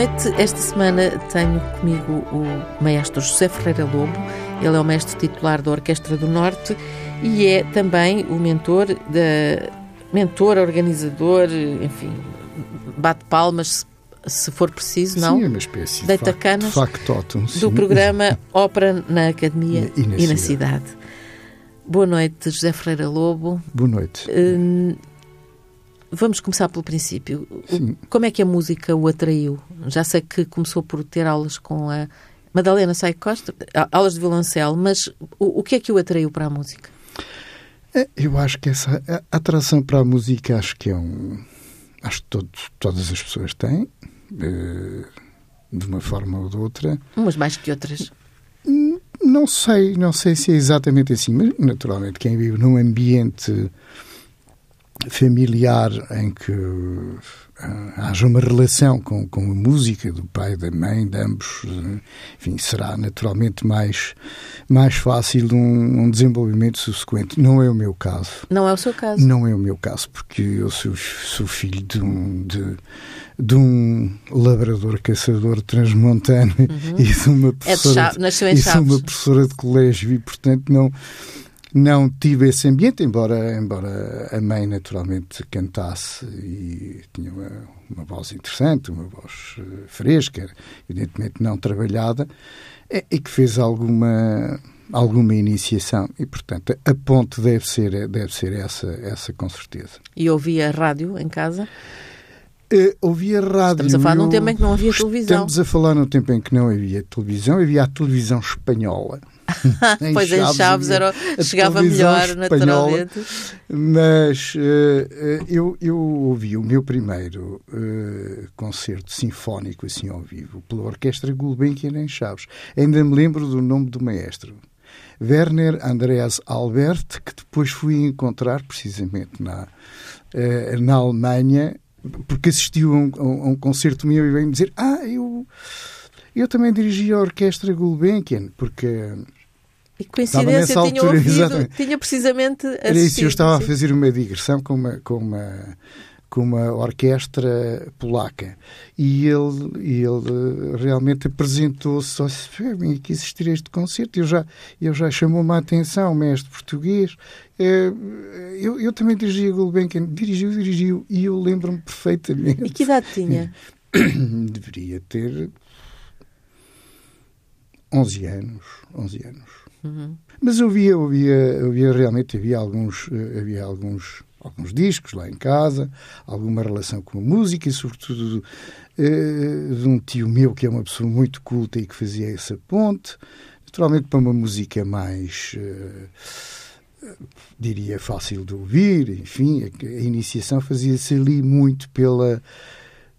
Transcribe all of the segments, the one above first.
noite. Esta semana tenho comigo o maestro José Ferreira Lobo. Ele é o mestre titular da Orquestra do Norte e é também o mentor da mentor, organizador, enfim, bate palmas se for preciso, não? Sim, é uma espécie Deita canas factotum, do programa Ópera na Academia e na, e na cidade. cidade. Boa noite, José Ferreira Lobo. Boa noite. Hum, Vamos começar pelo princípio. Sim. Como é que a música o atraiu? Já sei que começou por ter aulas com a Madalena Sai Costa, aulas de violoncelo, mas o, o que é que o atraiu para a música? É, eu acho que essa atração para a música acho que é um. Acho que todos, todas as pessoas têm, eh, de uma forma ou de outra. Umas mais que outras. Não sei, não sei se é exatamente assim, mas naturalmente quem vive num ambiente familiar em que uh, haja uma relação com, com a música do pai, da mãe, de ambos, uh, enfim, será naturalmente mais, mais fácil um, um, desenvolvimento subsequente. Não é o meu caso. Não é o seu caso? Não é o meu caso, porque eu sou, sou filho de um, de, de um labrador caçador transmontano uhum. e de uma professora, é de, Chave, e de uma professora de colégio e, portanto, não não tive esse ambiente, embora, embora a mãe naturalmente cantasse e tinha uma, uma voz interessante, uma voz uh, fresca, evidentemente não trabalhada, e, e, que fez alguma alguma iniciação e portanto a ponte deve ser deve ser essa essa com certeza. E ouvia rádio em casa? Uh, ouvia rádio. Estamos a falar num tempo em que não havia televisão. Estamos a falar num tempo em que não havia televisão, havia a televisão espanhola. pois em Chaves era, chegava melhor, espanhola, naturalmente. Mas uh, eu, eu ouvi o meu primeiro uh, concerto sinfónico assim ao vivo pela Orquestra Gulbenkian em Chaves. Ainda me lembro do nome do maestro. Werner Andreas Albert, que depois fui encontrar precisamente na, uh, na Alemanha, porque assistiu a um, a um concerto meu e veio-me dizer: Ah, eu, eu também dirigi a Orquestra Gulbenkian, porque e coincidência, tinha altura, ouvido, exatamente. tinha precisamente assistido. Era isso, eu estava sim. a fazer uma digressão com uma, com uma, com uma orquestra polaca e ele, ele realmente apresentou-se, vem aqui assistir a este concerto, eu já, eu já chamou-me a atenção, mestre português, é, eu, eu também dirigi a Gulbenkian, dirigiu, dirigiu, e eu lembro-me perfeitamente. E que idade tinha? Deveria ter 11 anos, 11 anos. Uhum. Mas eu via, eu via, eu via realmente havia alguns, eh, havia alguns, alguns discos lá em casa, alguma relação com a música e sobretudo uh, de um tio meu que é uma pessoa muito culta e que fazia essa ponte, naturalmente para uma música mais uh, diria fácil de ouvir, enfim, a, iniciação fazia-se ali muito pela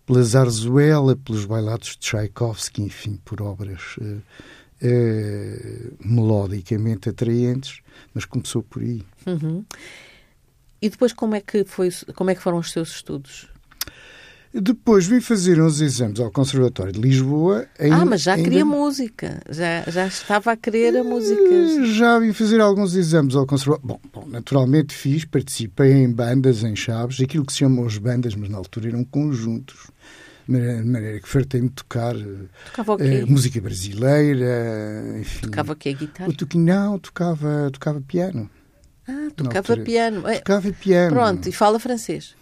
pela zarzuela, pelos bailados de Tchaikovsky, enfim, por obras uh, uh, melodicamente atraentes, mas começou por aí. Uhum. E depois como é que foi, como é que foram os seus estudos? Depois vim fazer uns exames ao Conservatório de Lisboa. Ainda, ah, mas já ainda... queria música. Já, já estava a querer a música. Eh, já vim fazer alguns exames ao Conservatório. Bom, bom, naturalmente fiz, participei em bandas, em chaves, aquilo que se chamam as bandas, mas na altura eram conjuntos de maneira que fartei-me tocar uh, música brasileira, enfim. Tocava o quê? Guitarra? não, tocava, tocava piano. Ah, tocava piano. É, tocava piano. Pronto, e fala francês?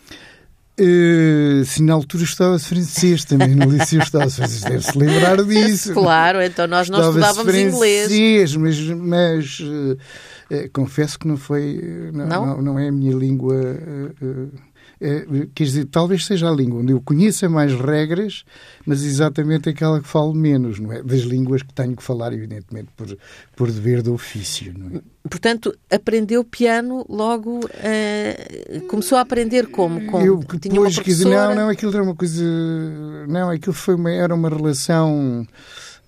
Uh, sim, na altura estava-se francês também, no liceu estava-se francês, deve-se lembrar disso. claro, então nós não estudávamos francês, inglês. Mas, mas uh, uh, confesso que não foi, não, não? não, não é a minha língua quer dizer, talvez seja a língua onde eu conheça mais regras, mas exatamente aquela que falo menos, não é? Das línguas que tenho que falar, evidentemente, por, por dever do ofício, não é? Portanto, aprendeu piano logo, uh, começou a aprender como? eu, tinha uma professora... Não, não, aquilo era uma coisa... Não, aquilo foi uma, era uma relação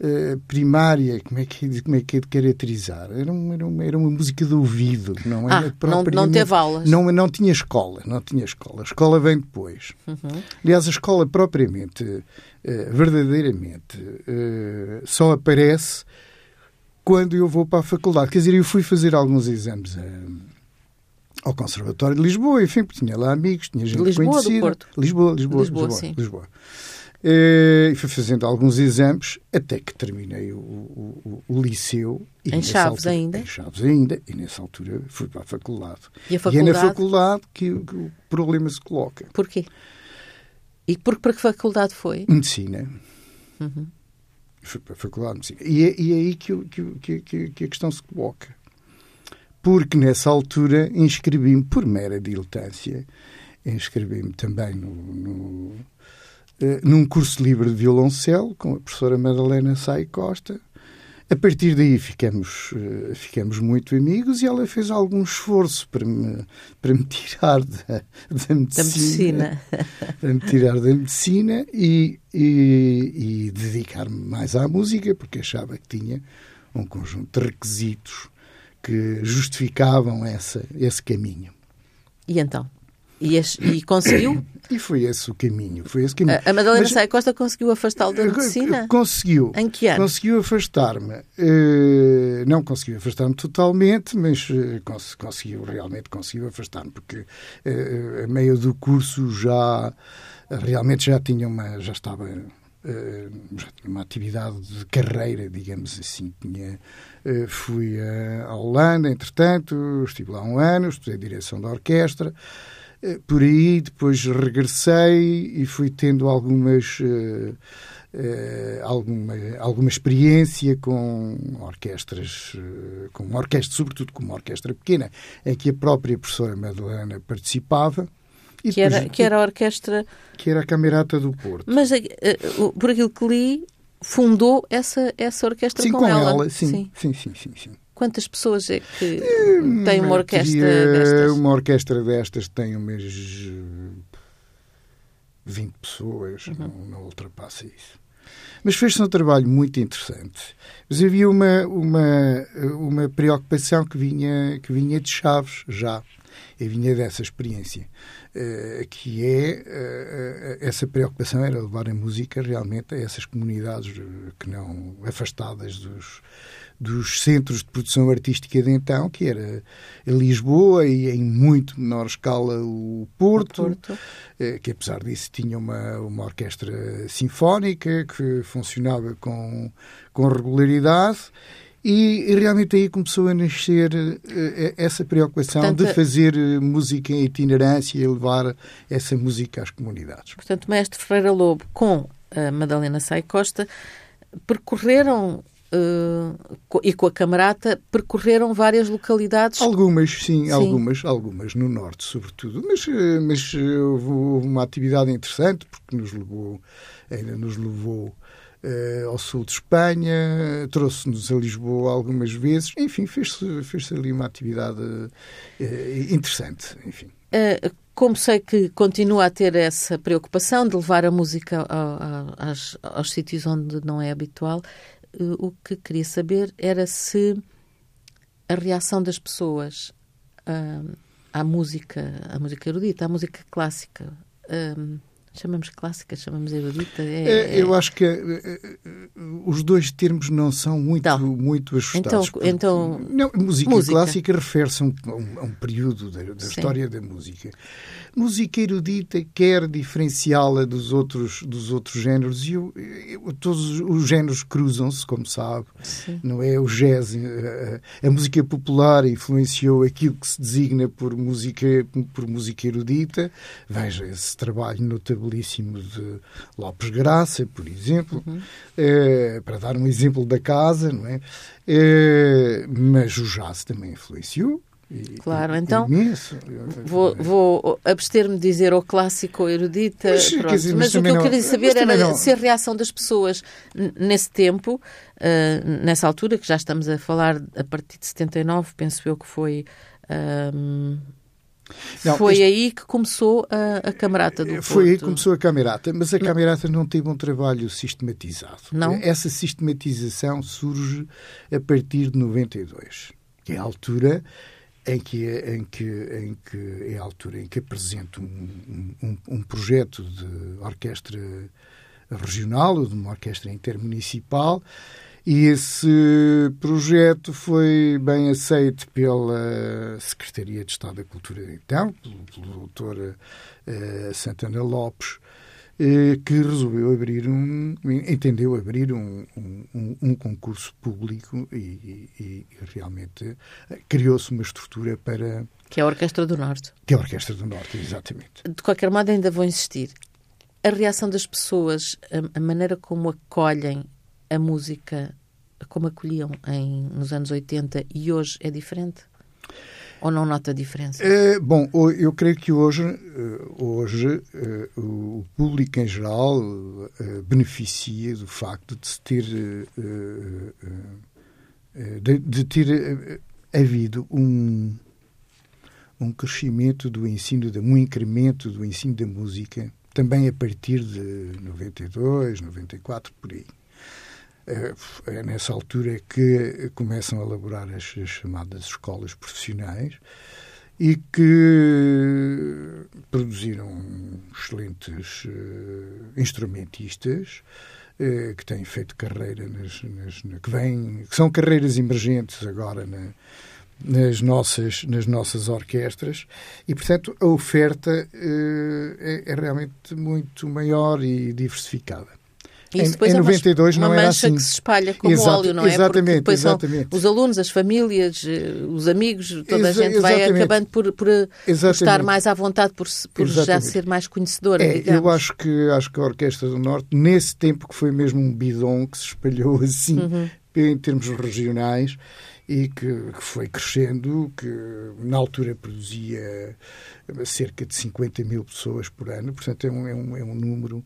uh, primária, como é, que, como é que é de caracterizar? Era uma, era uma, era uma música de ouvido, não era ah, não, não teve aulas? Não, não tinha escola, não tinha escola. A escola vem depois. Uhum. Aliás, a escola propriamente, uh, verdadeiramente, uh, só aparece quando eu vou para a faculdade. Quer dizer, eu fui fazer alguns exames ao Conservatório de Lisboa, enfim, porque tinha lá amigos, tinha gente Lisboa conhecida. Do Porto? Lisboa, Lisboa, Lisboa, Lisboa. Lisboa. E fui fazendo alguns exames até que terminei o, o, o liceu. em Chaves altura, ainda? Em Chaves ainda. E nessa altura fui para a faculdade. E, a faculdade? e é na faculdade que, que o problema se coloca. Porquê? E por, para que faculdade foi? Medicina. Uhum. Fui para a faculdade de Medicina. E é, e é aí que, que, que, que a questão se coloca. Porque nessa altura inscrevi-me por mera diletância. Inscrevi-me também no, no eh, num curso livre de violoncelo com a professora Madalena Sai Costa. A partir daí ficamos, eh, ficamos muito amigos e ela fez algum esforço para me, para me tirar da, da medicina. Da medicina. para me tirar da medicina e, e, e dedicar-me mais à música, porque achava que tinha um conjunto de requisitos que justificavam essa, esse caminho. E então? E, e conseguiu? E foi esse o caminho. Foi esse caminho. A, a Madalena Mas, Saia Costa conseguiu afastá-lo da medicina? Conseguiu. Em que ano? Conseguiu afastar-me. Uh, não conseguiu afastar-me totalmente, mas uh, cons conseguiu, realmente conseguiu afastar-me, porque uh, a meio do curso já realmente já tinha uma, já estava já tinha uma atividade de carreira, digamos assim. Tinha, fui à Holanda, entretanto, estive lá um ano, estudei direção da orquestra. Eh, por aí, depois regressei e fui tendo algumas. Uh, uh, alguma, alguma experiência com orquestras, uh, com uma orquestra, sobretudo com uma orquestra pequena, em que a própria professora Madalena participava. que, depois, era, que era a orquestra. Que era a Camerata do Porto. Mas, por aquilo que li, fundou essa, essa orquestra sim, com, com ela. ela sim, sim, sim, sim, sim, sim. Quantas pessoas é que hum, tem uma orquestra destas? Uma orquestra destas tem umas 20 pessoas, uhum. não, não ultrapassa isso. Mas fez-se um trabalho muito interessante. Mas havia uma, uma, uma preocupação que vinha, que vinha de Chaves já, e vinha dessa experiência, que é, essa preocupação era levar a música realmente a essas comunidades que não afastadas dos, dos centros de produção artística de então, que era Lisboa e em muito menor escala o Porto, o Porto. Eh, que apesar disso tinha uma, uma orquestra sinfónica que funcionava com, com regularidade. E, realmente aí começou a nascer uh, essa preocupação portanto, de fazer música em itinerância e levar essa música às comunidades. Portanto, o mestre Ferreira Lobo com a Madalena Sai Costa percorreram Uh, e com a Camarata percorreram várias localidades. Algumas, sim, sim, algumas, algumas no norte, sobretudo. Mas, eh, mas eh, houve uma atividade interessante porque nos levou, ainda nos levou uh, ao sul de Espanha, trouxe-nos a Lisboa algumas vezes. Enfim, fez-se fez ali uma atividade uh, interessante. Enfim. como sei que continua a ter essa preocupação de levar a música aos, aos sítios onde não é habitual, o que queria saber era se a reação das pessoas uh, à música, à música erudita, à música clássica, uh, chamamos clássica, chamamos erudita. É, é, eu acho que uh, os dois termos não são muito, não. muito ajustados. Então, então não, música, música. clássica refere-se a um, a um período da, da história da música música erudita quer diferenciá-la dos outros, dos outros géneros e eu, eu, todos os géneros cruzam-se, como sabe. Sim. Não é o jazz, a, a, música popular influenciou aquilo que se designa por música, por música erudita. Veja esse trabalho notabilíssimo de Lopes Graça, por exemplo, uhum. é, para dar um exemplo da casa, não é? é mas o jazz também influenciou claro, então vou, vou abster-me de dizer ou clássico ou erudita, mas, dizer, mas, mas o que eu não, queria saber era não. se a reação das pessoas nesse tempo, uh, nessa altura, que já estamos a falar a partir de 79, penso eu que foi. Uh, não, foi isto... aí que começou a, a Camerata do Foi Porto. aí que começou a Camerata, mas a Camerata não teve um trabalho sistematizado. Não? Essa sistematização surge a partir de 92, que é a altura em que, em que, em que é a altura em que apresento um, um, um projeto de orquestra regional ou de uma orquestra intermunicipal e esse projeto foi bem aceito pela Secretaria de Estado da Cultura então, pelo, pelo doutor uh, Santana Lopes, eh, que resolveu abrir um, entendeu abrir um, um, um concurso público e, e, e realmente criou-se uma estrutura para... Que é a Orquestra do Norte. Que é a Orquestra do Norte, exatamente. De qualquer modo, ainda vou insistir. A reação das pessoas, a, a maneira como acolhem a música, como acolhiam em, nos anos 80 e hoje é diferente? Ou não nota diferença? É, bom, eu creio que hoje, eh, hoje eh, o público em geral eh, beneficia do facto de se ter, de, de ter havido um, um crescimento do ensino, um incremento do ensino da música, também a partir de 92, 94, por aí. É, é nessa altura que começam a elaborar as, as chamadas escolas profissionais e que produziram excelentes uh, instrumentistas uh, que têm feito carreira nas, nas, que vêm que são carreiras emergentes agora na, nas nossas nas nossas orquestras e portanto a oferta uh, é, é realmente muito maior e diversificada isso depois em, em 92 é uma, não era mancha assim. que se espalha como Exato, óleo, não é? Exatamente, depois exatamente. os alunos, as famílias, eh, os amigos, toda Exa a gente vai acabando por, por, eh, estar mais à vontade, por, por já ser mais conhecedora, é, Eu acho que, acho que a Orquestra do Norte, nesse tempo que foi mesmo um bidon que se espalhou assim, uhum. em termos regionais, e que, que, foi crescendo, que na altura produzia cerca de 50 mil pessoas por ano, portanto é um, é um, é um número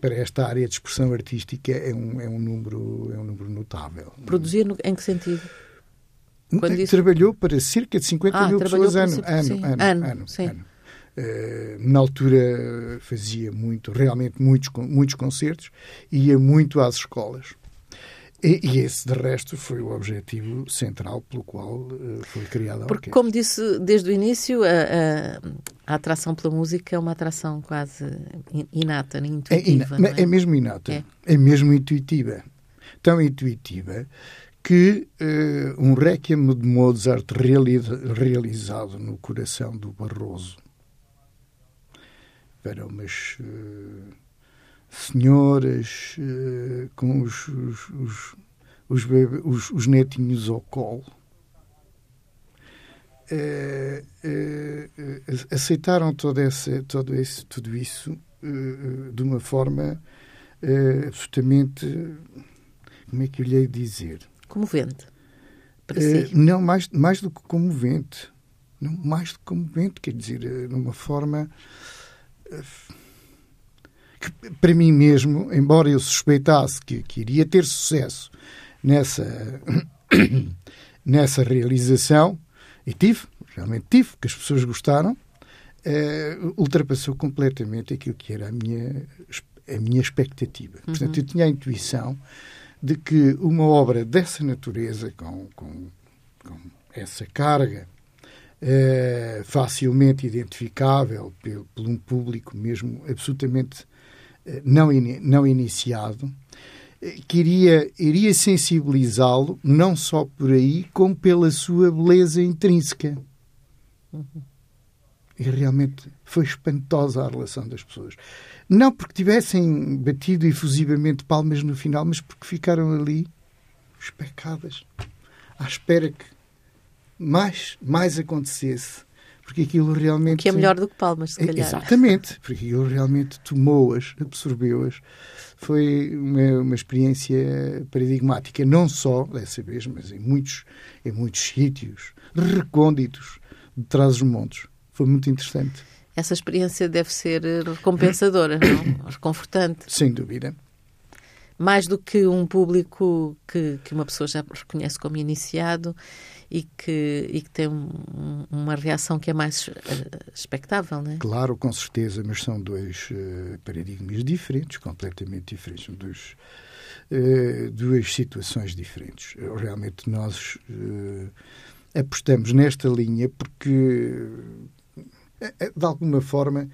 para esta área de expressão artística é um, é um, número, é um número notável. Produzir no, em que sentido? Quando disse... Trabalhou para cerca de 50 ah, mil pessoas ano, ano, ano, ano, ano, sim. ano. Uh, na altura fazia muito, realmente muitos, muitos concertos, ia muito às escolas. E, e, esse, de resto, foi o objetivo central pelo qual uh, foi criada a Porque, orquestra. como disse desde o início, a, a, a, atração pela música é uma atração quase inata, intuitiva. É, ina é? é mesmo inata. É. é. mesmo intuitiva. Tão intuitiva que uh, um requiem de Mozart realiza, realizado no coração do Barroso para umas... Uh, senhoras uh, com os, os, os, os, os, os netinhos ao colo. Uh, uh, aceitaram todo esse, todo esse, tudo isso de uma forma absolutamente. Como é que eu lhe hei dizer? Comovente. Si. Não, mais, mais do que comovente. Não, mais do que comovente, quer dizer, de uma forma que, para mim mesmo, embora eu suspeitasse que, que iria ter sucesso nessa, nessa realização, e tive, realmente tive, porque as pessoas gostaram, uh, ultrapassou completamente aquilo que era a minha, a minha expectativa. Uhum. Portanto, eu tinha a intuição de que uma obra dessa natureza, com, com, com essa carga uh, facilmente identificável por, por um público mesmo absolutamente não, não iniciado, que iria, iria sensibilizá-lo não só por aí, como pela sua beleza intrínseca. E realmente foi espantosa a relação das pessoas. Não porque tivessem batido efusivamente palmas no final, mas porque ficaram ali especadas, à espera que mais, mais acontecesse porque aquilo realmente. Que é melhor do que palmas, se calhar. Exatamente, porque aquilo realmente tomou-as, absorveu-as. Foi uma, uma experiência paradigmática, não só dessa vez, mas em muitos, em muitos sítios recônditos de trás dos montes. Foi muito interessante. Essa experiência deve ser recompensadora, não? Reconfortante. Sem dúvida mais do que um público que, que uma pessoa já reconhece como iniciado e que, e que tem um, uma reação que é mais uh, expectável, não é? Claro, com certeza, mas são dois uh, paradigmas diferentes, completamente diferentes, são dois, uh, duas situações diferentes. Realmente nós apostamos nesta linha porque, de alguma forma,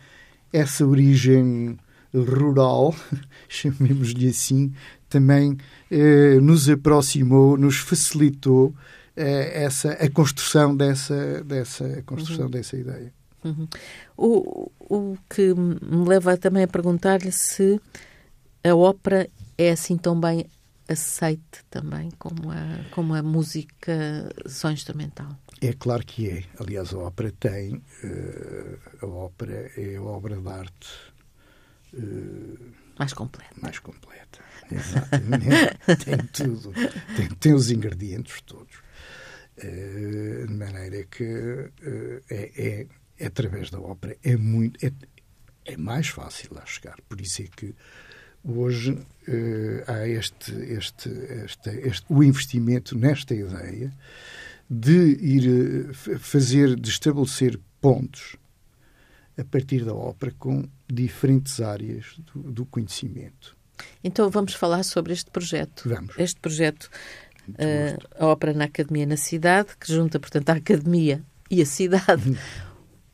essa origem rural, chamemos-lhe assim, também eh, nos aproximou, nos facilitou eh, essa, a construção dessa, dessa, construção uhum. dessa ideia. Uhum. O, o que me leva também a perguntar-lhe se a ópera é assim tão bem aceite também como a, como a música só instrumental. É claro que é. Aliás, a ópera tem. Uh, a ópera é a obra de arte. Uh, mais completa. Mais completa. Exatamente. tem tudo. Tem, tem os ingredientes todos. Uh, de maneira que é, é, é, através da ópera é muito. É, é mais fácil lá chegar. Por isso é que hoje há este, este, este, este, o investimento nesta ideia de ir eh, fazer, de estabelecer pontos a partir da ópera com diferentes áreas do, do conhecimento. Então vamos falar sobre este projeto. Vamos. Este projeto, uh, a Ópera na Academia na Cidade, que junta, portanto, a Academia e a cidade. Uhum.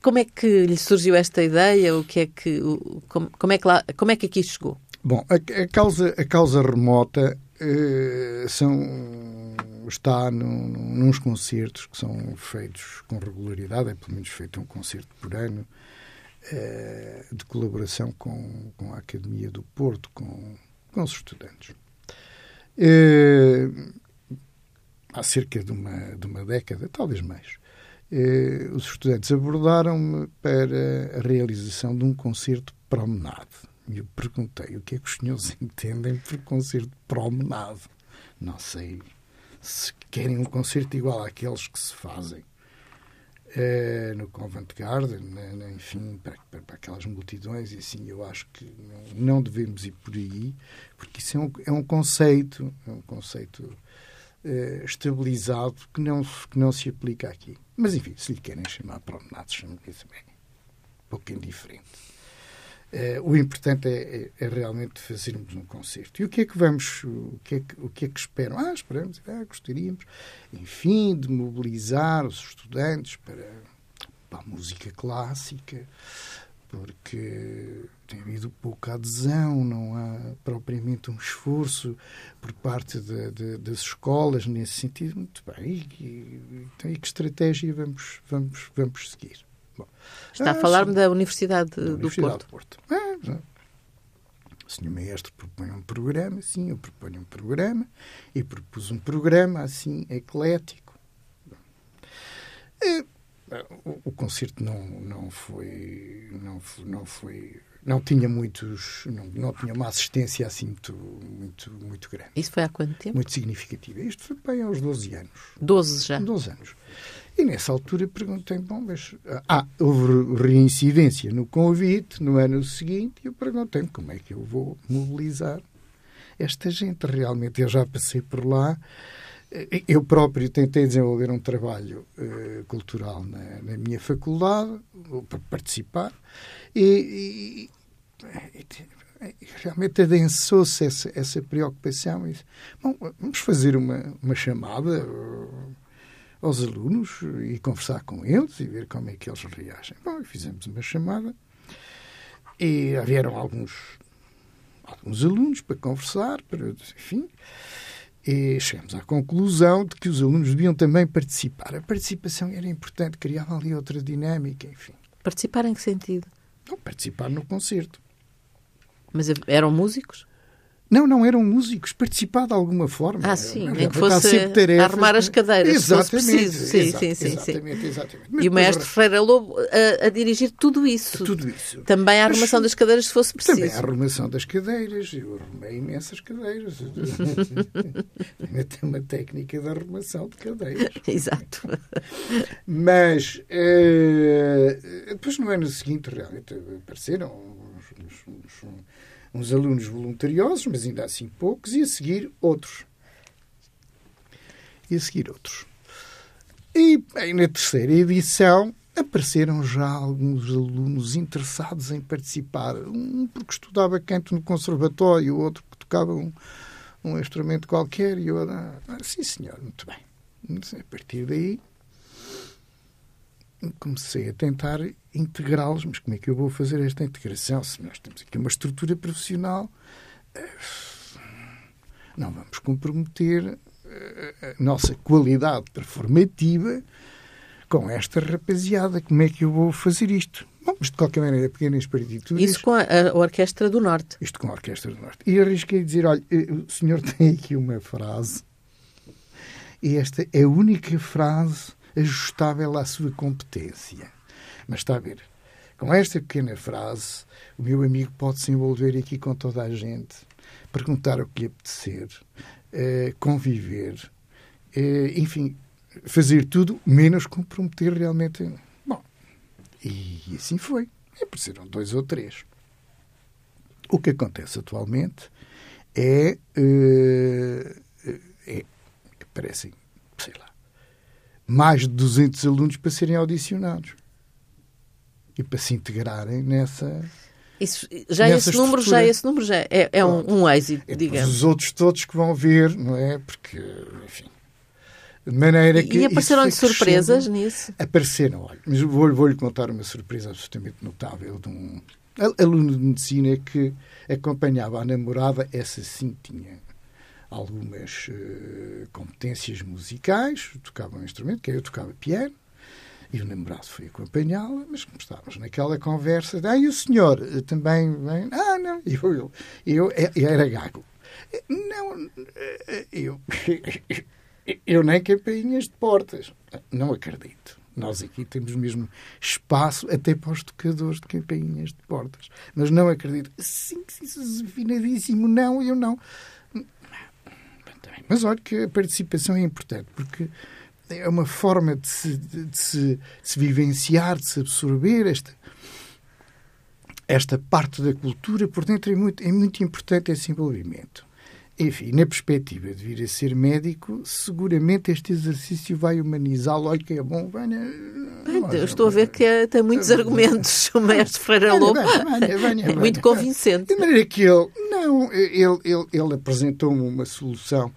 Como é que lhe surgiu esta ideia? O que é que, o, como, como, é que lá, como é que aqui chegou? Bom, a, a causa, a causa remota uh, são está num, nos concertos que são feitos com regularidade, é pelo menos feito um concerto por ano, de colaboração com, com a Academia do Porto, com, com os estudantes. É, há cerca de uma, de uma década, talvez mais, é, os estudantes abordaram-me para a realização de um concerto promenade. E eu perguntei o que é que os senhores entendem por concerto promenade. Não sei se querem um concerto igual àqueles que se fazem é, no Covent Garden, né, enfim, para, para, para, aquelas multidões, e assim, eu acho que não, devemos ir por aí, porque isso é um, é um conceito, é um conceito é, estabilizado que não, que não se aplica aqui. Mas, enfim, se lhe querem chamar promenades, chamem isso bem. Um pouco indiferente. Uh, o importante é, é, é, realmente fazermos um concerto. E o que é que vamos, o que é que, o que, é que esperam? Ah, esperamos, ah, gostaríamos, enfim, de mobilizar os estudantes para, para a música clássica, porque tem havido pouca adesão, não há propriamente um esforço por parte de, de, das escolas nesse sentido. Muito bem, e, então, e que estratégia vamos, vamos, vamos seguir? Bom, Está a falar-me da Universidade, da do, Universidade Porto. do Porto. É, o senhor maestro propõe um programa, sim, eu proponho um programa, e propus um programa assim, eclético. É, o, o, concerto não, não foi. Não, não foi não tinha muitos, não, não tinha uma assistência assim muito, muito, muito grande. Isso foi há quanto tempo? Muito significativa. Isto foi bem aos 12 anos. 12 já? 12 anos. E nessa altura perguntei, bom, mas. Ah, houve reincidência no convite no ano seguinte e eu perguntei-me como é que eu vou mobilizar esta gente. Realmente, eu já passei por lá. Eu próprio tentei desenvolver um trabalho uh, cultural na, na, minha faculdade, para participar, e, e, e realmente adensou-se essa, essa preocupação. E disse, bom, vamos fazer uma, uma chamada. Uh, aos alunos e conversar com eles e ver como é que eles reagem. Bom, fizemos uma chamada e vieram alguns, alguns alunos para conversar, para, enfim, e chegamos à conclusão de que os alunos deviam também participar. A participação era importante, criava ali outra dinâmica, enfim. Participar em que sentido? Não, participar no concerto. Mas eram músicos? Não, não eram músicos, participar de alguma forma. Ah, sim, nem que fosse arrumar as cadeiras, exatamente, se fosse preciso. Sim, exato, sim, sim, exatamente, sim. exatamente. Mas e o maestro Ferreira Lobo a, a, dirigir tudo isso. Tudo isso. Também a arrumação Mas, das cadeiras, se fosse preciso. Também a arrumação das cadeiras. Eu arrumei imensas cadeiras. Ainda tem uma técnica de arrumação de cadeiras. Exato. Mas, uh, depois no ano seguinte, realmente apareceram uns, uns, uns uns alunos voluntariosos, mas ainda assim poucos, e a seguir outros. E a seguir outros. E bem, na terceira edição apareceram já alguns alunos interessados em participar. Um porque estudava canto no conservatório, outro que tocava um, um instrumento qualquer, e eu, ah, sim senhor, muito bem. A partir daí comecei a tentar integrá-los. Mas como é que eu vou fazer esta integração? Se nós temos aqui uma estrutura profissional, eh, não vamos comprometer eh, a nossa qualidade performativa com esta rapaziada, como é que eu vou fazer isto? Bom, mas de qualquer maneira, pequenas partituras. Isso com a, a, Orquestra do Norte. Isto com a Orquestra do Norte. E arrisquei dizer: olha, eh, o senhor tem aqui uma frase, e esta é a única frase ajustável à sua competência. Mas está a ver, com esta pequena frase, o meu amigo pode se envolver aqui com toda a gente, perguntar o que lhe apetecer, eh, conviver, eh, enfim, fazer tudo menos comprometer realmente. Bom, e assim foi. Apareceram dois ou três. O que acontece atualmente é, uh, é sei lá, mais de 200 alunos para serem audicionados e para se integrarem nessa. Isso, já esse número já esse número já é, é um, um êxito, é, digamos. Os outros todos que vão ver, não é? Porque, enfim, de maneira que. E apareceram-lhe surpresas nisso? Apareceram, olha. Mas vou-lhe vou contar uma surpresa absolutamente notável de um aluno de medicina que acompanhava a namorada. Essa sim tinha algumas uh, competências musicais, tocava um instrumento, que eu tocava piano. E o namorado foi acompanhá-la, mas estávamos naquela conversa, ah, e o senhor também vem? Ah, não, eu, eu, eu, era gago. Não, eu, eu nem campainhas de portas. Não acredito. Nós aqui temos mesmo espaço até para os tocadores de campainhas de portas. Mas não acredito. Sim, sim, afinadíssimo. Não, eu não. Mas olha que a participação é importante, porque é uma forma de se, de, de se, de se vivenciar, de se absorver esta, esta parte da cultura. Por dentro é muito, é muito importante esse envolvimento. Enfim, na perspectiva de vir a ser médico, seguramente este exercício vai humanizá-lo. Olha que é bom, venha. Bem, estou a ver que é, tem muitos argumentos o mestre Freire Lobo. Venha, venha, é muito convincente. De maneira que ele, não, ele, ele, ele apresentou-me uma solução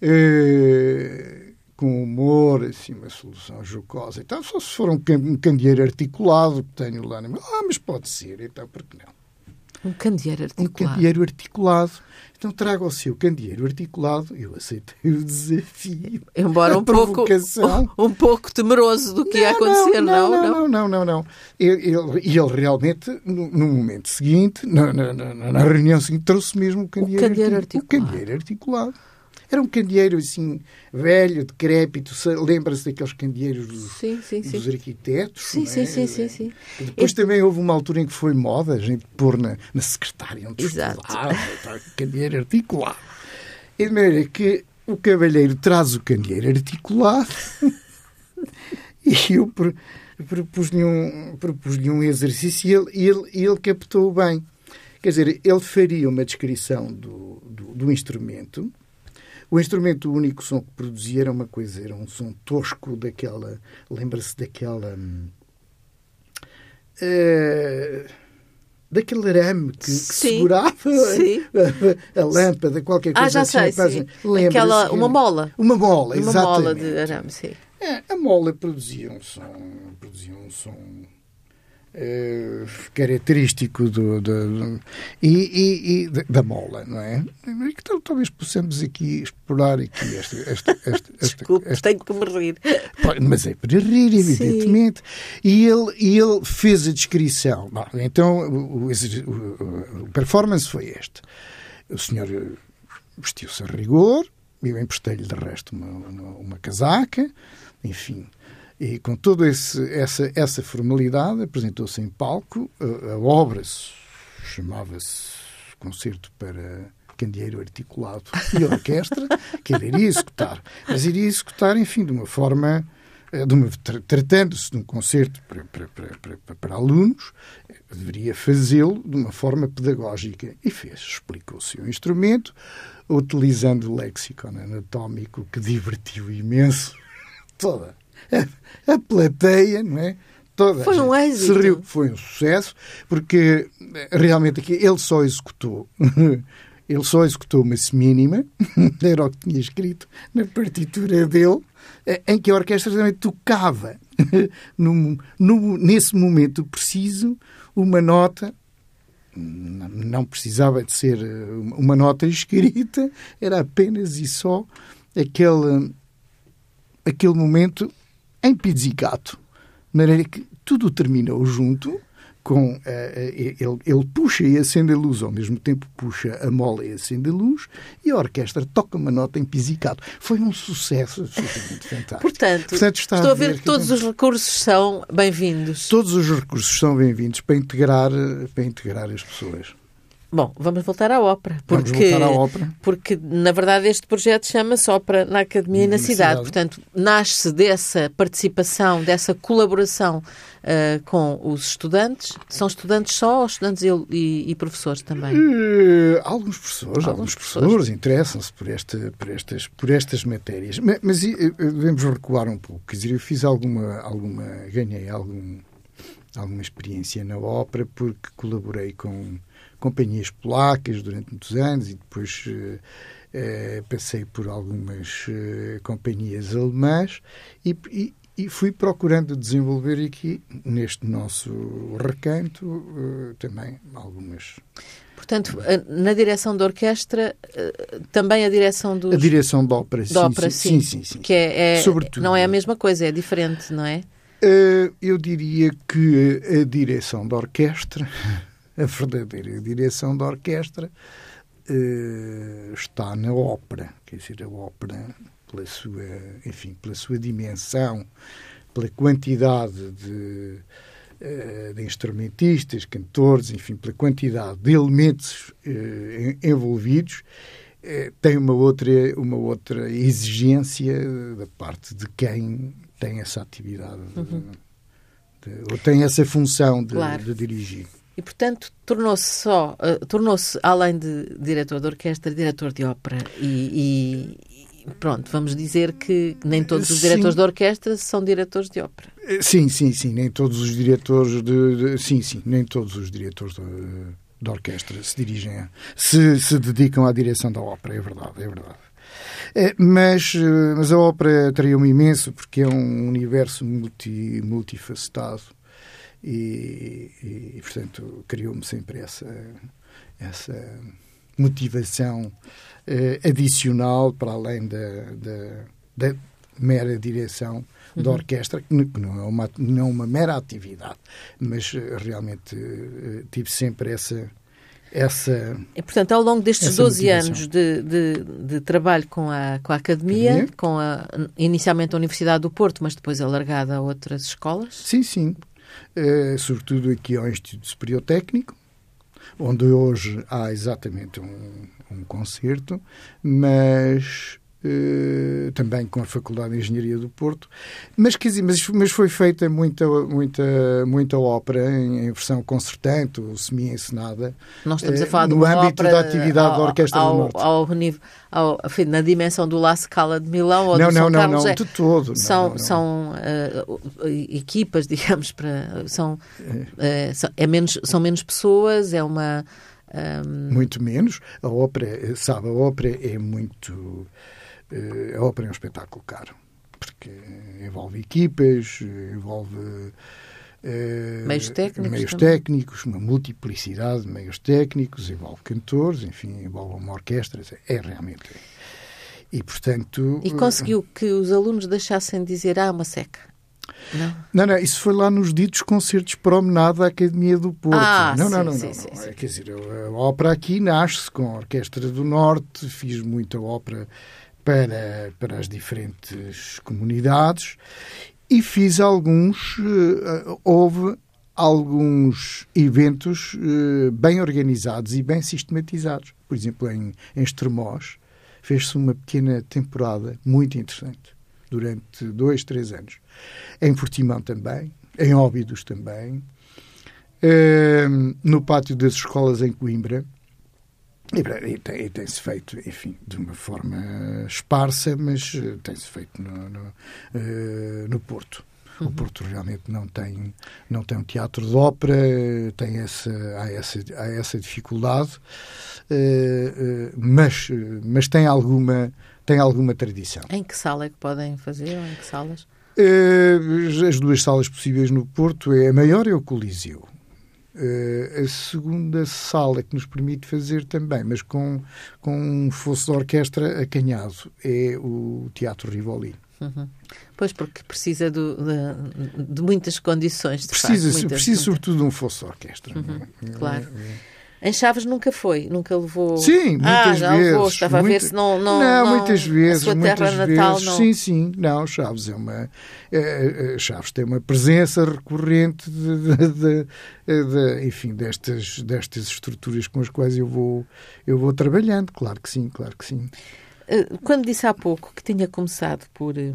eh, com humor, assim, uma solução jocosa e tal. Só se for um, um candeeiro articulado que tenho lá. Ah, mas pode ser, então, por que não? Um candeeiro articulado. Um candeeiro articulado. Então traga o seu candeeiro articulado. Eu aceitei o desafio. Embora um pouco, um pouco temeroso do que não, ia acontecer, não? Não, não, não, não. não, E ele, ele, realmente, no, no, momento seguinte, na, na, na, reunião seguinte, trouxe mesmo o candeeiro, o candeeiro articulado. O candeeiro articulado. Era um candeeiro assim, velho, decrépito. Lembra-se daqueles candeeiros dos, sim, sim, dos sim. arquitetos? Sim, sim, é? sim, sim, sim. Depois também houve uma altura em que foi moda a gente pôr na, na secretária onde Exato. estudava, candeeiro articulado. E de maneira que o cavalheiro traz o candeeiro articulado e eu propus-lhe um, propus um exercício e ele, ele, ele captou bem. Quer dizer, ele faria uma descrição do, do, do instrumento o instrumento, o único som que produzia era uma coisa, era um som tosco daquela. Lembra-se daquela. Uh, daquele arame que, que segurava a, a, lâmpada, qualquer coisa. Ah, já assim, sei, sim. Aquela, uma mola. Uma mola, uma exatamente. Uma mola de arame, sim. É, a mola produzia um som, produzia um som Uh, característico do, do, do e, e, e, da mola, não é? Então, talvez possamos aqui explorar aqui esta... esta, esta, Desculpe, esta, tenho que me rir. Mas é para rir, evidentemente. E ele, e ele fez a descrição. Bom, então, o, o, o, performance foi este. O senhor vestiu-se a rigor, eu emprestei-lhe de resto uma, uma, uma casaca, enfim e com toda essa, essa formalidade, apresentou-se em palco. A, a obra chamava-se Concerto para Candeeiro Articulado e Orquestra, que ele iria executar. Mas iria executar, enfim, de uma forma. Eh, tratando-se de um concerto para, para, para, para alunos, deveria fazê-lo de uma forma pedagógica. E fez. Explicou o instrumento, utilizando o lexicon anatómico que divertiu imenso toda a, plateia, não é? Toda foi um êxito. Se riu, foi um sucesso, porque eh, realmente aqui ele só executou. Ele só executou uma semínima, era o que tinha escrito na partitura dele, eh, em que a orquestra também tocava, no, no, nesse momento preciso, uma nota não precisava de ser eh, uma nota escrita, era apenas e só aquele, aquele momento em pizzicato, de maneira que tudo terminou junto com uh, ele, ele, puxa e acende a luz, ao mesmo tempo puxa a mola e acende a luz, e a orquestra toca uma nota em pizzicato. Foi um sucesso absolutamente fantástico. Portanto, Portanto estou a ver que todos os recursos são bem-vindos. Todos os recursos são bem-vindos para integrar, para integrar as pessoas. Bom, vamos voltar à ópera. Porque, vamos voltar à ópera. Porque, na verdade, este projeto chama-se Ópera na Academia e na, na cidade. cidade. Portanto, nasce dessa participação, dessa colaboração uh, com os estudantes. São estudantes só ou estudantes e, e professores também? Uh, alguns professores, alguns, alguns professores, professores interessam-se por, esta, por, estas, por estas matérias. Mas, mas uh, devemos recuar um pouco. Quer dizer, eu fiz alguma, alguma ganhei algum, alguma experiência na ópera porque colaborei com companhias polacas durante muitos anos e depois uh, passei por algumas uh, companhias alemãs e, e, e, fui procurando desenvolver aqui, neste nosso recanto, também algumas. Portanto, na direção da orquestra, também a direção dos... A direção da ópera, sim, ópera, sim, sim, sim, sim. Que é, é, Sobretudo, não é a mesma coisa, é diferente, não é? Eu diria que a direção da orquestra a verdadeira direção da orquestra uh, está na ópera, quer dizer, a ópera pela sua, enfim, pela sua dimensão, pela quantidade de, uh, de instrumentistas, cantores, enfim, pela quantidade de elementos uh, envolvidos, tem uma outra, uma outra exigência da parte de quem tem essa atividade, uhum. de, de, ou tem essa função de, claro. de dirigir. E, portanto, tornou-se só, uh, tornou-se, além de diretor de orquestra, diretor de ópera. E, e, pronto, vamos dizer que nem todos os diretores sim. de orquestra são diretores de ópera. Eh, sim, sim, sim, nem todos os diretores de, de sim, sim, nem todos os diretores de, de orquestra se dirigem, a, se, se dedicam à direção da ópera, é verdade, é verdade. É, mas, mas a ópera atraiu-me imenso porque é um universo multi, multifacetado e, e portanto, criou-me sempre essa, essa motivação eh, adicional para além da, da, da mera direção uhum. da orquestra, que não é, uma, não é uma mera atividade, mas eh, realmente eh, tive sempre essa. Essa, e, portanto, ao longo destes 12 motivação. anos de, de, de, trabalho com a, com a academia, academia, com a, inicialmente a Universidade do Porto, mas depois alargada a outras escolas? Sim, sim. Eh, sobretudo aqui ao Instituto Superior Técnico, onde hoje há exatamente um, um concerto, mas também com a Faculdade de Engenharia do Porto, mas, quer dizer, mas, mas foi feita muita, muita, muita ópera em, em versão concertante ou semi-encenada. Nós estamos a falar uh, de no âmbito da atividade ao, da Orquestra ao, do Norte. Ao, ao, enfim, na dimensão do La Scala de Milão ou não, do não, São não, Carlos. Não, é, de todo. São, não, não, são uh, equipas, digamos, para, são, é. são, é menos, são menos pessoas, é uma... Um... Muito menos. A ópera, sabe, a ópera é muito eh, a ópera é um espetáculo caro, porque envolve equipas, envolve uh, meios técnicos, meios técnicos, uma multiplicidade de meios técnicos, envolve cantores, enfim, envolve uma orquestra, é realmente. E, portanto. E conseguiu que os alunos deixassem de dizer, ah, uma seca. Não. não, não, isso foi lá nos ditos concertos promenade da Academia do Porto. Ah, não, sim, não, não, sim, não, sim, não. Sim. Quer dizer, a ópera aqui nasce com a Orquestra do Norte, fiz muita ópera para, para as diferentes comunidades e fiz alguns, uh, houve alguns eventos uh, bem organizados e bem sistematizados. Por exemplo, em, em Estremoz fez-se uma pequena temporada muito interessante durante dois, três anos. Em Portimão também, em Óbidos também, uh, no pátio das escolas em Coimbra. E, tem, tem-se feito, enfim, de uma forma esparsa, mas eh, tem-se feito no, no, uh, no Porto. Uhum. O Porto realmente não tem, não tem um teatro de ópera, tem essa, há, essa, há essa dificuldade, uh, mas, mas tem alguma tem alguma tradição. Em que sala é que podem fazer? Ou em que salas? As duas salas possíveis no Porto, é a maior é o Coliseu. Uh, a segunda sala que nos permite fazer também, mas com, com um fosso de orquestra acanhado, é o Teatro Rivoli. Uhum. Pois, porque precisa do, de, de, muitas condições. precisa, facto, precisa sobretudo de um fosso orquestra. Uhum. É? Claro. É, é. Em Chaves nunca foi, nunca levou. Sim, muitas ah, já vezes. Levou. Estava muita... a ver se não. Não, não, não muitas vezes. A sua muitas terra vezes. natal não. Sim, sim. Não, Chaves é uma. É, Chaves tem uma presença recorrente de, de, de, de, enfim, destas, destas estruturas com as quais eu vou, eu vou trabalhando. Claro que sim, claro que sim. Eh, quando disse há pouco que tinha começado por eh,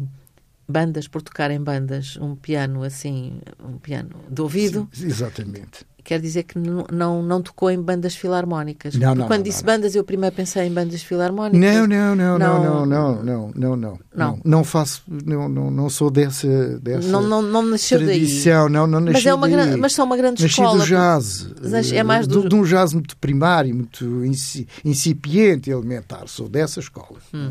bandas, por tocar em bandas, um piano assim, um piano de ouvido. Sim, exatamente quer dizer que não, não, não tocou em bandas filarmónicas. Não, não, quando não, disse bandas, eu primeiro pensei em bandas filarmónicas. Não, não, não, não, não, não, não, não, não. Não, não faço, não, não, não sou dessa, dessa não, não, não nasceu tradição, daí. não, não nasci mas é uma daí. Mas são uma grande nasci escola. do jazz. É mais do... De, de um jazz muito primário, muito incipiente, elementar. Sou dessa escola. Hum.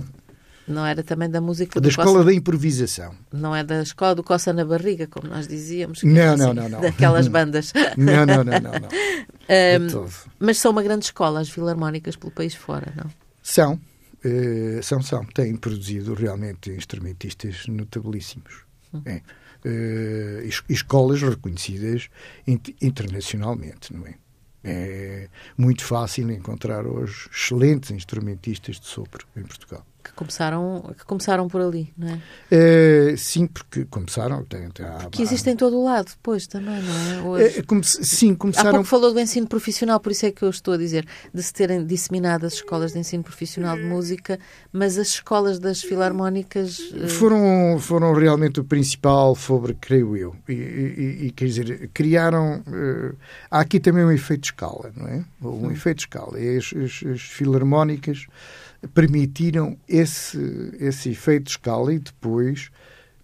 Não era também da música da escola coça... da improvisação. Não é da escola do coça na barriga, como nós dizíamos. Não, assim, não, não, não. Daquelas bandas. não, não, não, não. não. um, mas são uma grande escola as filarmónicas pelo país fora, não? São. Uh, são, são. Têm produzido realmente instrumentistas notabilíssimos. Hum. É. Uh, escolas reconhecidas internacionalmente, não é? É muito fácil encontrar hoje excelentes instrumentistas de sopro em Portugal que começaram, que começaram por ali, não é? é sim, porque começaram. Tem, tem, há, que existe em todo o lado, depois também, não é? Hoje, é come, sim, começaram. Há pouco falou do ensino profissional, por isso é que eu estou a dizer, de se terem disseminado as escolas de ensino profissional de música, mas as escolas das filarmónicas. Eh, foram, foram realmente o principal fobre, creio eu. E, e, e quer dizer, criaram. Uh, há aqui também um efeito de escala, não é? Um hum. efeito de escala. E as, as, as filarmónicas permitiram esse, esse efeito de escala e depois,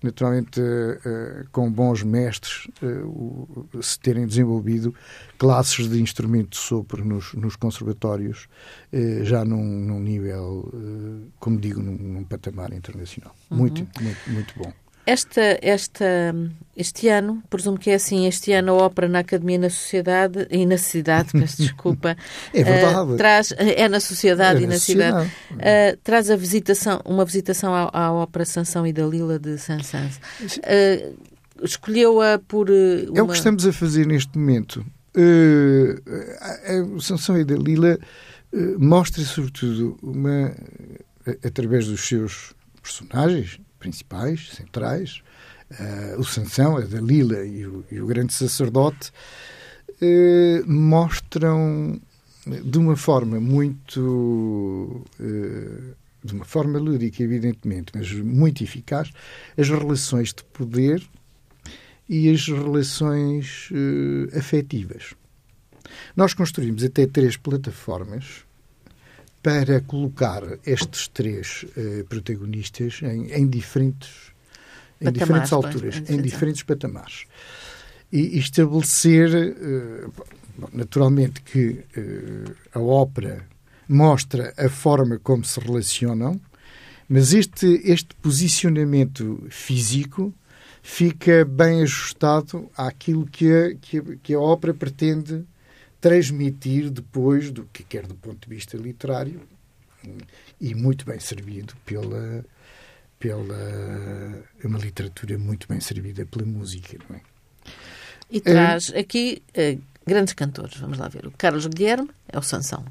naturalmente, uh, com bons mestres, uh, se terem desenvolvido classes de instrumento de sopro nos, nos conservatórios, uh, já num, num nível, como digo, num, num patamar internacional. Uhum. Muito, muito, muito bom. Esta, esta, este ano, presumo que é assim, este ano a ópera na Academia na Sociedade e na cidade, peço desculpa. é verdade. Uh, traz, é na sociedade é e na, na cidade. Uh, traz a visitação, uma visitação à, à ópera Sansão e Dalila de Sansans. Uh, Escolheu-a por. Uma... É o que estamos a fazer neste momento. a Sansão e Dalila mostra, sobretudo, uma, através dos seus personagens, principais, centrais, uh, o Sansão, a Dalila e o, e o grande sacerdote, uh, mostram de uma forma muito. Uh, de uma forma lúdica, evidentemente, mas muito eficaz, as relações de poder e as relações afetivas. Nós construímos até três plataformas para colocar estes três uh, protagonistas em, em diferentes, em diferentes alturas, em diferentes patamares. E, e estabelecer, uh, naturalmente, que uh, a ópera mostra a forma como se relacionam, mas este, este posicionamento físico fica bem ajustado àquilo que a, que a, que a ópera pretende transmitir depois do que quer do ponto de vista literário e muito bem servido pela pela uma literatura muito bem servida pela música, não é? E traz é, aqui uh, grandes cantores, vamos lá ver. O Carlos Guilherme é o Sansão.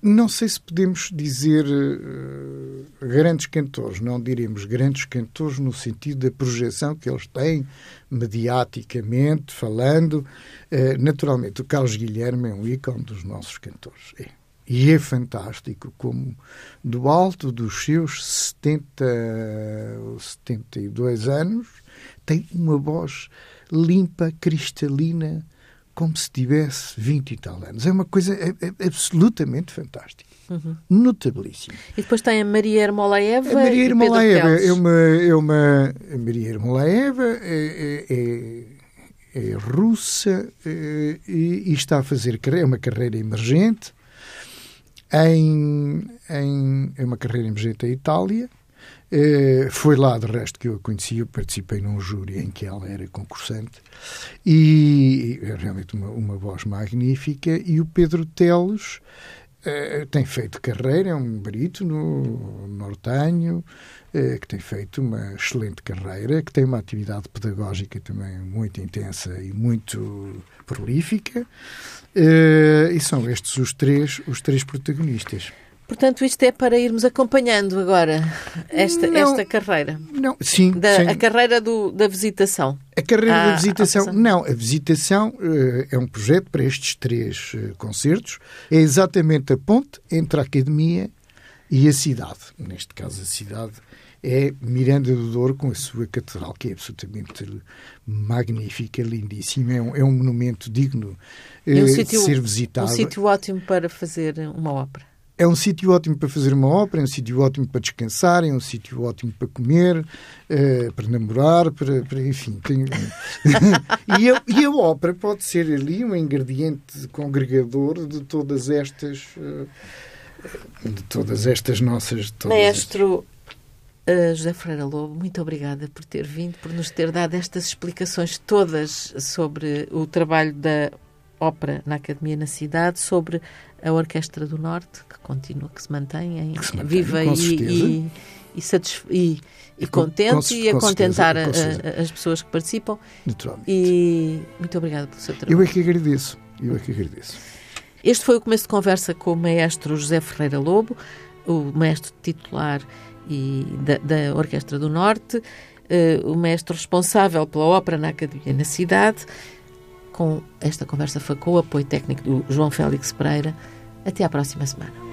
Não sei se podemos dizer uh, grandes cantores, não diremos grandes cantores no sentido da projeção que eles têm mediaticamente, falando. Uh, naturalmente, o Carlos Guilherme é um ícone dos nossos cantores. É. E é fantástico como, do alto dos seus 70 ou 72 anos, tem uma voz limpa, cristalina, como se tivesse 20 e tal anos. É uma coisa é, é absolutamente fantástica. Uhum. Notabilíssima. E depois tem a Maria Ermolaeva. A Maria Ermolaeva é uma, é uma. A Maria Ermolaeva é, é, é, é russa é, e, e, está a fazer é uma carreira emergente em, em, em uma carreira emergente em Itália eh, foi lá, de resto, que eu a conheci. Eu participei num júri em que ela era concursante e é realmente uma, uma voz magnífica. E o Pedro Teles Uh, tem feito carreira, é um barítono nortenho, uh, que tem feito uma excelente carreira, que tem uma atividade pedagógica também muito intensa e muito prolífica. E são estes os três, os três protagonistas. Portanto, isto é para irmos acompanhando agora esta, não, esta carreira. Não, sim, da, sim. A carreira do, da visitação. A carreira da ah, visitação, não. A visitação uh, é um projeto para estes três uh, concertos. É exatamente a ponte entre a academia e a cidade. Neste caso, a cidade é Miranda do Douro com a sua catedral, que é absolutamente magnífica, lindíssima. É um, é um monumento digno uh, um sítio, de ser visitado. Um sítio ótimo para fazer uma ópera. É um sítio ótimo para fazer uma ópera, é um sítio ótimo para descansar, é um sítio ótimo para comer, uh, para namorar, para, para enfim. Tem... e, a, e, a, ópera pode ser ali um ingrediente congregador de todas estas, uh, de todas estas nossas. Todas Maestro estas... uh, José Ferreira Lobo, muito obrigada por ter vindo, por nos ter dado estas explicações todas sobre o trabalho da ópera na Academia na cidade, sobre a Orquestra do Norte, que continua, que se mantém, em, se mantém viva e, e, e, e, contente com, e a contentar a, a, as pessoas que participam. Naturalmente. E muito obrigada pelo seu trabalho. Eu é que agradeço. Eu é que agradeço. Este foi o começo de conversa com o maestro José Ferreira Lobo, o maestro titular e da, da Orquestra do Norte, uh, o maestro responsável pela ópera na Academia na cidade com esta conversa foi com o apoio técnico do João Félix Pereira. Até à próxima semana.